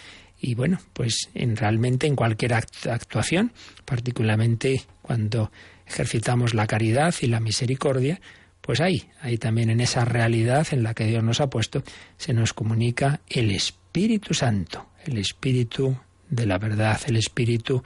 y bueno, pues en realmente en cualquier actuación, particularmente cuando ejercitamos la caridad y la misericordia, pues ahí, ahí también en esa realidad en la que Dios nos ha puesto, se nos comunica el Espíritu Santo, el Espíritu de la verdad, el Espíritu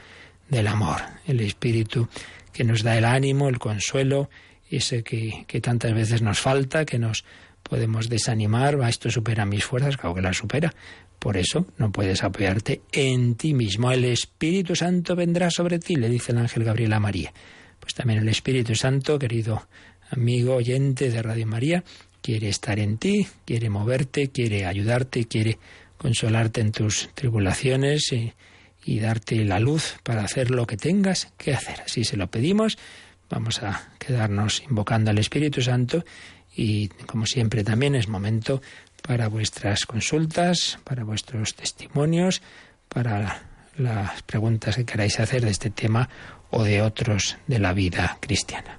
del amor, el Espíritu que nos da el ánimo, el consuelo, ese que, que tantas veces nos falta, que nos podemos desanimar, va, esto supera mis fuerzas, claro que las supera. Por eso no puedes apoyarte en ti mismo. El Espíritu Santo vendrá sobre ti, le dice el ángel Gabriel a María. Pues también el Espíritu Santo, querido amigo oyente de Radio María, quiere estar en ti, quiere moverte, quiere ayudarte, quiere consolarte en tus tribulaciones y, darte la luz para hacer lo que tengas que hacer. Así se lo pedimos. Vamos a quedarnos invocando al Espíritu Santo y como siempre también es momento para vuestras consultas, para vuestros testimonios, para las preguntas que queráis hacer de este tema o de otros de la vida cristiana.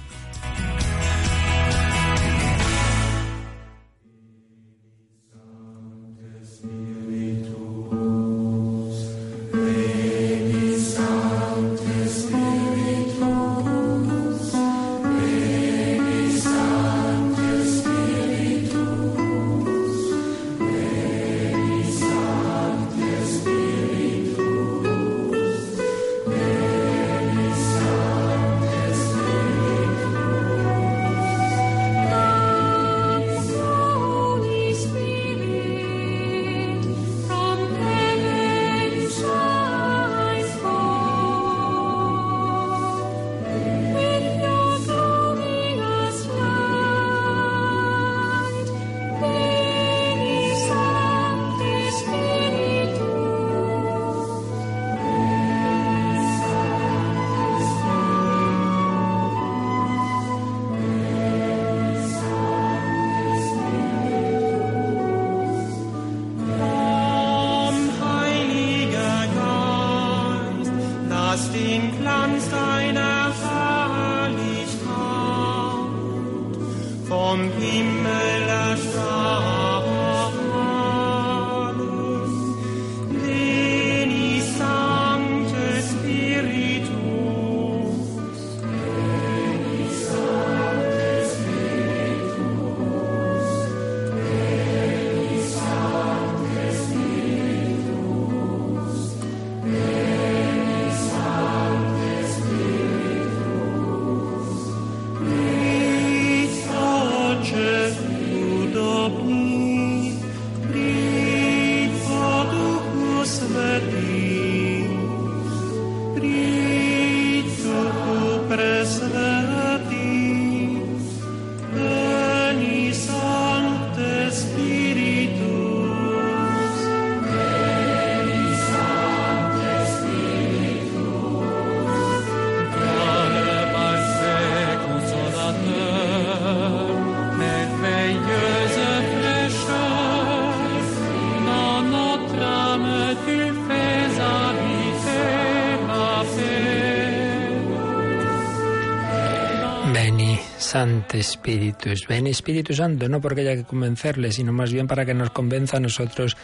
Santo Espíritus. Ven Espíritu Santo, no porque haya que convencerle, sino más bien para que nos convenza a nosotros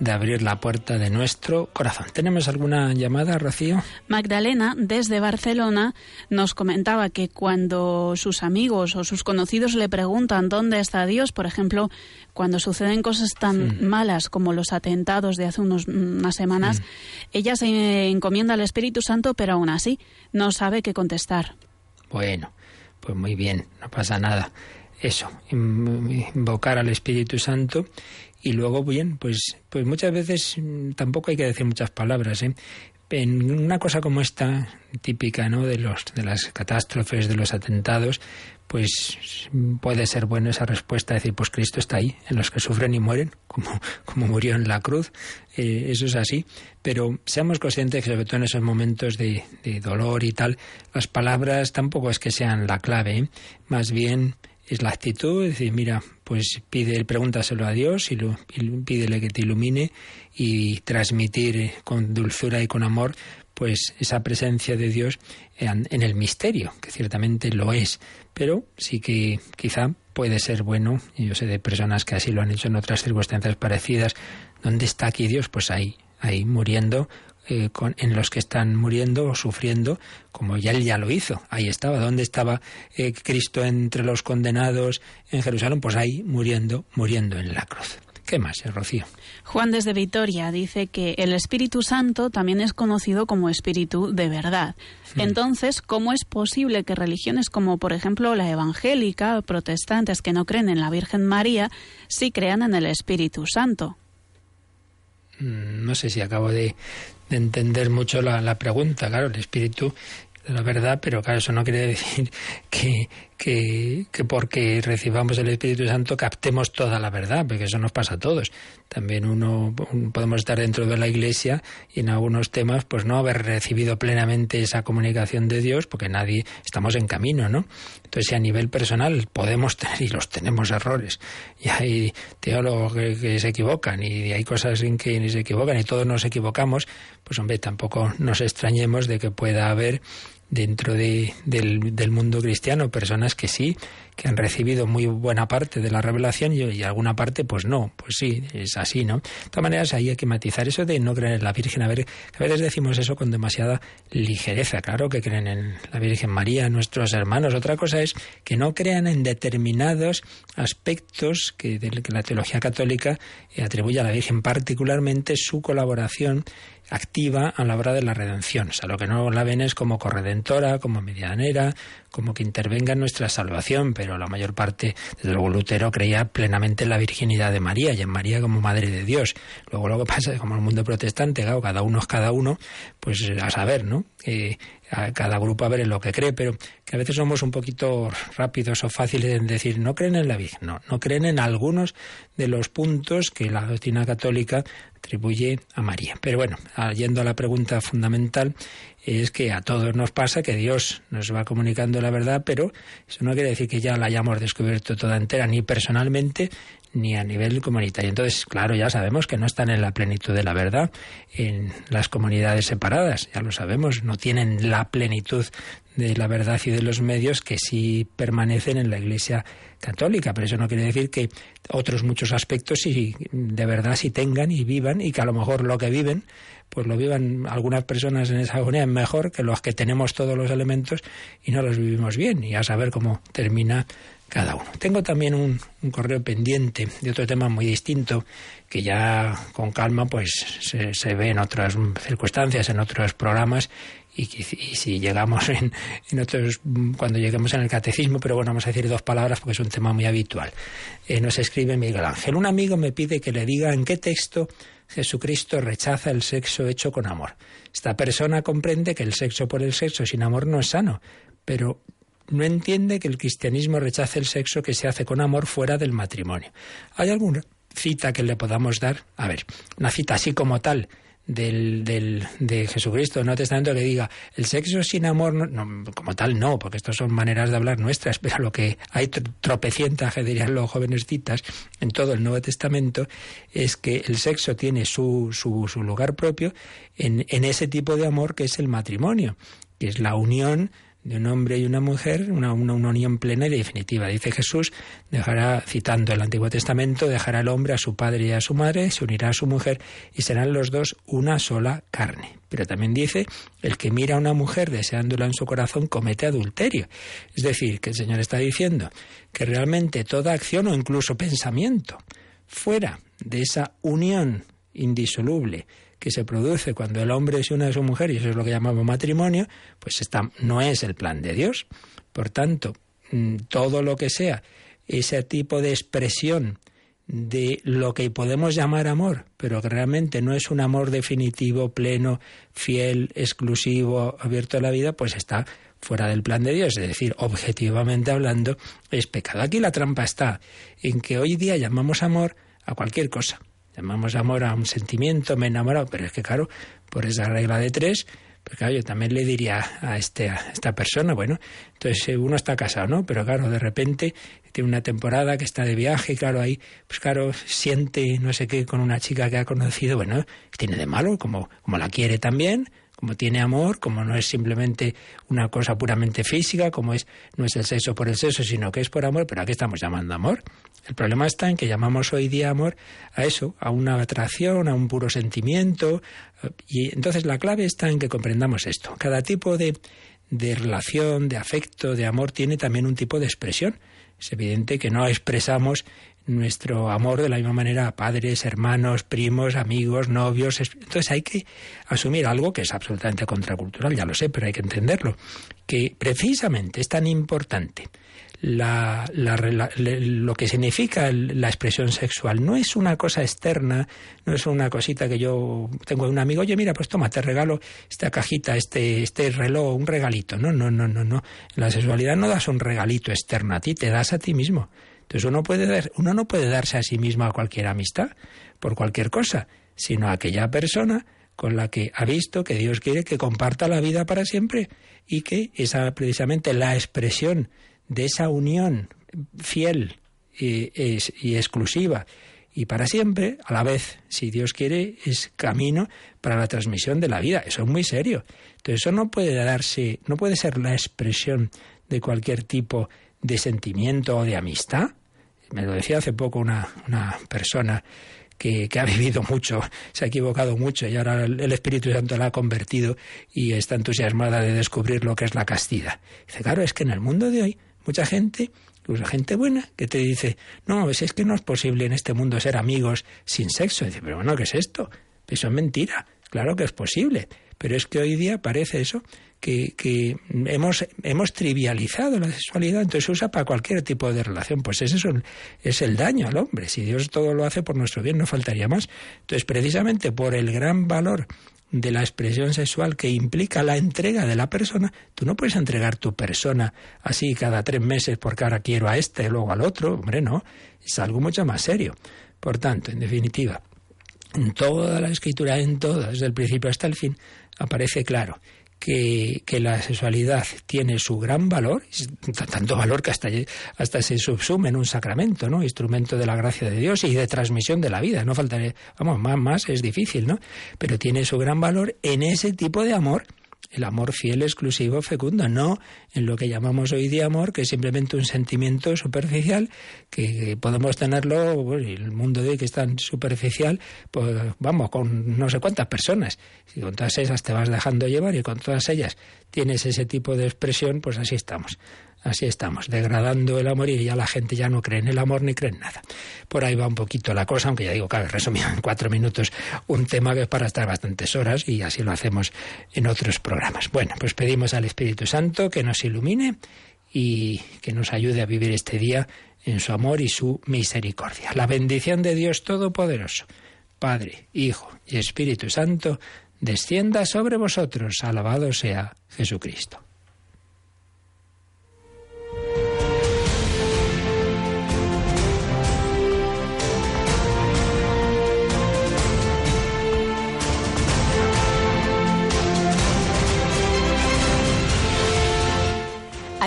de abrir la puerta de nuestro corazón. ¿Tenemos alguna llamada, Rocío? Magdalena, desde Barcelona, nos comentaba que cuando sus amigos o sus conocidos le preguntan dónde está Dios, por ejemplo, cuando suceden cosas tan malas como los atentados de hace unos, unas semanas, ella se encomienda al Espíritu Santo, pero aún así no sabe qué contestar. Bueno, pues muy bien, no pasa nada. Eso, invocar al Espíritu Santo y luego, bien, pues, pues muchas veces mm, tampoco hay que decir muchas palabras, ¿eh? En una cosa como esta, típica, ¿no? De los, de las catástrofes, de los atentados, pues puede ser buena esa respuesta, decir, pues Cristo está ahí, en los que sufren y mueren, como, como murió en la cruz, eh, eso es así, pero seamos conscientes que sobre todo en esos momentos de, dolor y tal, las palabras tampoco es que sean la clave, ¿eh? más bien es la actitud, es decir, mira, pues pide, pregúntaselo a Dios y, lo, y pídele que te ilumine y transmitir con dulzura y con amor pues esa presencia de Dios en, el misterio, que ciertamente lo es, pero sí que quizá puede ser bueno, y yo sé de personas que así lo han hecho en otras circunstancias parecidas, ¿dónde está aquí Dios? Pues ahí, ahí muriendo eh, con, en los que están muriendo o sufriendo, como ya él ya lo hizo. Ahí estaba. ¿Dónde estaba eh, Cristo entre los condenados en Jerusalén? Pues ahí muriendo, muriendo en la cruz. ¿Qué más, eh, Rocío? Juan desde Vitoria dice que el Espíritu Santo también es conocido como Espíritu de verdad. Hmm. Entonces, ¿cómo es posible que religiones como, por ejemplo, la evangélica, protestantes que no creen en la Virgen María, sí crean en el Espíritu Santo? Mm, No sé si acabo de, de entender mucho la, la, pregunta. Claro, el espíritu de la verdad, pero claro, eso no quiere decir que, que, que, porque recibamos el Espíritu Santo captemos toda la verdad, porque eso nos pasa a todos. También uno podemos estar dentro de la Iglesia y en algunos temas pues no haber recibido plenamente esa comunicación de Dios, porque nadie estamos en camino, ¿no? Entonces, si a nivel personal podemos tener, y los tenemos errores, y hay teólogos que, se equivocan, y hay cosas en que se equivocan, y todos nos equivocamos, pues hombre, tampoco nos extrañemos de que pueda haber dentro de, del, del, mundo cristiano personas que sí, que han recibido muy buena parte de la revelación y, alguna parte pues no, pues sí, es así, ¿no? De todas maneras ahí hay que matizar eso de no creer en la Virgen, a ver, a veces decimos eso con demasiada ligereza, claro que creen en la Virgen María, nuestros hermanos, otra cosa es que no crean en determinados aspectos que, que la teología católica atribuye a la Virgen, particularmente su colaboración activa a la hora de la redención. O sea, lo que no la ven es como corredentora, como medianera, como que intervenga en nuestra salvación, pero la mayor parte, desde luego Lutero creía plenamente en la virginidad de María y en María como Madre de Dios. Luego lo que pasa es como el mundo protestante, claro, cada uno es cada uno, pues a saber, ¿no? A cada grupo a ver en lo que cree, pero que a veces somos un poquito rápidos o fáciles en decir no creen en la Virgen, no, no creen en algunos de los puntos que la doctrina católica atribuye a María. Pero bueno, yendo a la pregunta fundamental, es que a todos nos pasa que Dios nos va comunicando la verdad, pero eso no quiere decir que ya la hayamos descubierto toda entera, ni personalmente, ni a nivel comunitario. Entonces, claro, ya sabemos que no están en la plenitud de la verdad en las comunidades separadas, ya lo sabemos, no tienen la plenitud de la verdad y de los medios que sí permanecen en la Iglesia católica, pero eso no quiere decir que otros muchos aspectos sí de verdad sí tengan y vivan y que a lo mejor lo que viven pues lo vivan algunas personas en esa agonía mejor que los que tenemos todos los elementos y no los vivimos bien y a saber cómo termina cada uno. Tengo también un, correo pendiente de otro tema muy distinto que ya con calma pues se, se ve en otras circunstancias, en otros programas y, y, si llegamos en, en, otros, cuando lleguemos en el catecismo, pero bueno, vamos a decir dos palabras porque es un tema muy habitual. Eh, nos escribe Miguel Ángel. Un amigo me pide que le diga en qué texto Jesucristo rechaza el sexo hecho con amor. Esta persona comprende que el sexo por el sexo sin amor no es sano, pero no entiende que el cristianismo rechace el sexo que se hace con amor fuera del matrimonio. ¿Hay alguna cita que le podamos dar? A ver, una cita así como tal del, del, de Jesucristo, no Testamento que diga el sexo sin amor, no, como tal no, porque estas son maneras de hablar nuestras, pero lo que hay tropecientas, dirían los jóvenes citas, en todo el Nuevo Testamento, es que el sexo tiene su, su, su lugar propio en, en ese tipo de amor que es el matrimonio, que es la unión de un hombre y una mujer, una, una, unión plena y definitiva. Dice Jesús, dejará, citando el Antiguo Testamento, dejará el hombre a su padre y a su madre, se unirá a su mujer y serán los dos una sola carne. Pero también dice, el que mira a una mujer deseándola en su corazón comete adulterio. Es decir, que el Señor está diciendo que realmente toda acción o incluso pensamiento fuera de esa unión indisoluble que se produce cuando el hombre se une a su mujer, y eso es lo que llamamos matrimonio, pues está, no es el plan de Dios. Por tanto, mm, todo lo que sea ese tipo de expresión de lo que podemos llamar amor, pero que realmente no es un amor definitivo, pleno, fiel, exclusivo, abierto a la vida, pues está fuera del plan de Dios, es decir, objetivamente hablando, es pecado. Aquí la trampa está en que hoy día llamamos amor a cualquier cosa. Llamamos amor a un sentimiento, me he enamorado, pero es que claro, por esa regla de tres, pues claro, yo también le diría a, este, a esta persona, bueno, entonces eh, uno está casado, ¿no? Pero claro, de repente tiene una temporada que está de viaje, claro, ahí, pues claro, siente no sé qué con una chica que ha conocido, bueno, tiene de malo, como, como la quiere también, como tiene amor, como no es simplemente una cosa puramente física, como es no es el sexo por el sexo, sino que es por amor, pero ¿a qué estamos llamando amor? El problema está en que llamamos hoy día amor a eso, a una atracción, a un puro sentimiento, y entonces la clave está en que comprendamos esto. Cada tipo de, de relación, de afecto, de amor tiene también un tipo de expresión. Es evidente que no expresamos nuestro amor de la misma manera a padres, hermanos, primos, amigos, novios. Entonces hay que asumir algo que es absolutamente contracultural, ya lo sé, pero hay que entenderlo, que precisamente es tan importante la, lo que significa la expresión sexual no es una cosa externa, no es una cosita que yo tengo un amigo, oye, mira, pues toma, te regalo esta cajita, este, este reloj, un regalito. No, no, no, no, no. la sexualidad no das un regalito externo a ti, te das a ti mismo. Entonces uno, puede dar, uno no puede darse a sí mismo a cualquier amistad, por cualquier cosa, sino a aquella persona con la que ha visto que Dios quiere que comparta la vida para siempre y que esa precisamente la expresión de esa unión fiel y, y, exclusiva y para siempre, a la vez, si Dios quiere, es camino para la transmisión de la vida. Eso es muy serio. Entonces, eso no puede darse, no puede ser la expresión de cualquier tipo de sentimiento o de amistad. Me lo decía hace poco una, una persona que, que, ha vivido mucho, se ha equivocado mucho y ahora el Espíritu Santo la ha convertido y está entusiasmada de descubrir lo que es la castidad. Dice, claro, es que en el mundo de hoy mucha gente, incluso gente buena, que te dice, no, pues es que no es posible en este mundo ser amigos sin sexo. dice, pero bueno, ¿qué es esto? Eso es mentira. Claro que es posible. Pero es que hoy día parece eso, que, que hemos, hemos trivializado la sexualidad, entonces se usa para cualquier tipo de relación. Pues ese es, es el daño al hombre. Si Dios todo lo hace por nuestro bien, no faltaría más. Entonces, precisamente por el gran valor de la expresión sexual que implica la entrega de la persona, tú no puedes entregar tu persona así cada tres meses porque ahora quiero a este y luego al otro. Hombre, no, es algo mucho más serio. Por tanto, en definitiva, en toda la escritura, en todo, desde el principio hasta el fin, aparece claro que, que, la sexualidad tiene su gran valor, tanto valor que hasta, hasta se subsume en un sacramento, ¿no? Instrumento de la gracia de Dios y de transmisión de la vida. No faltaría, vamos, más, más es difícil, ¿no? Pero tiene su gran valor en ese tipo de amor el amor fiel, exclusivo, fecundo, no en lo que llamamos hoy día amor, que es simplemente un sentimiento superficial, que podemos tenerlo, el mundo de hoy que es tan superficial, pues vamos, con no sé cuántas personas. Si con todas esas te vas dejando llevar y con todas ellas tienes ese tipo de expresión, pues así estamos. Así estamos, degradando el amor y ya la gente ya no cree en el amor ni cree en nada. Por ahí va un poquito la cosa, aunque ya digo, cabe resumido en cuatro minutos un tema que es para estar bastantes horas y así lo hacemos en otros programas. Bueno, pues pedimos al Espíritu Santo que nos ilumine y que nos ayude a vivir este día en su amor y su misericordia. La bendición de Dios Todopoderoso, Padre, Hijo y Espíritu Santo, descienda sobre vosotros. Alabado sea Jesucristo.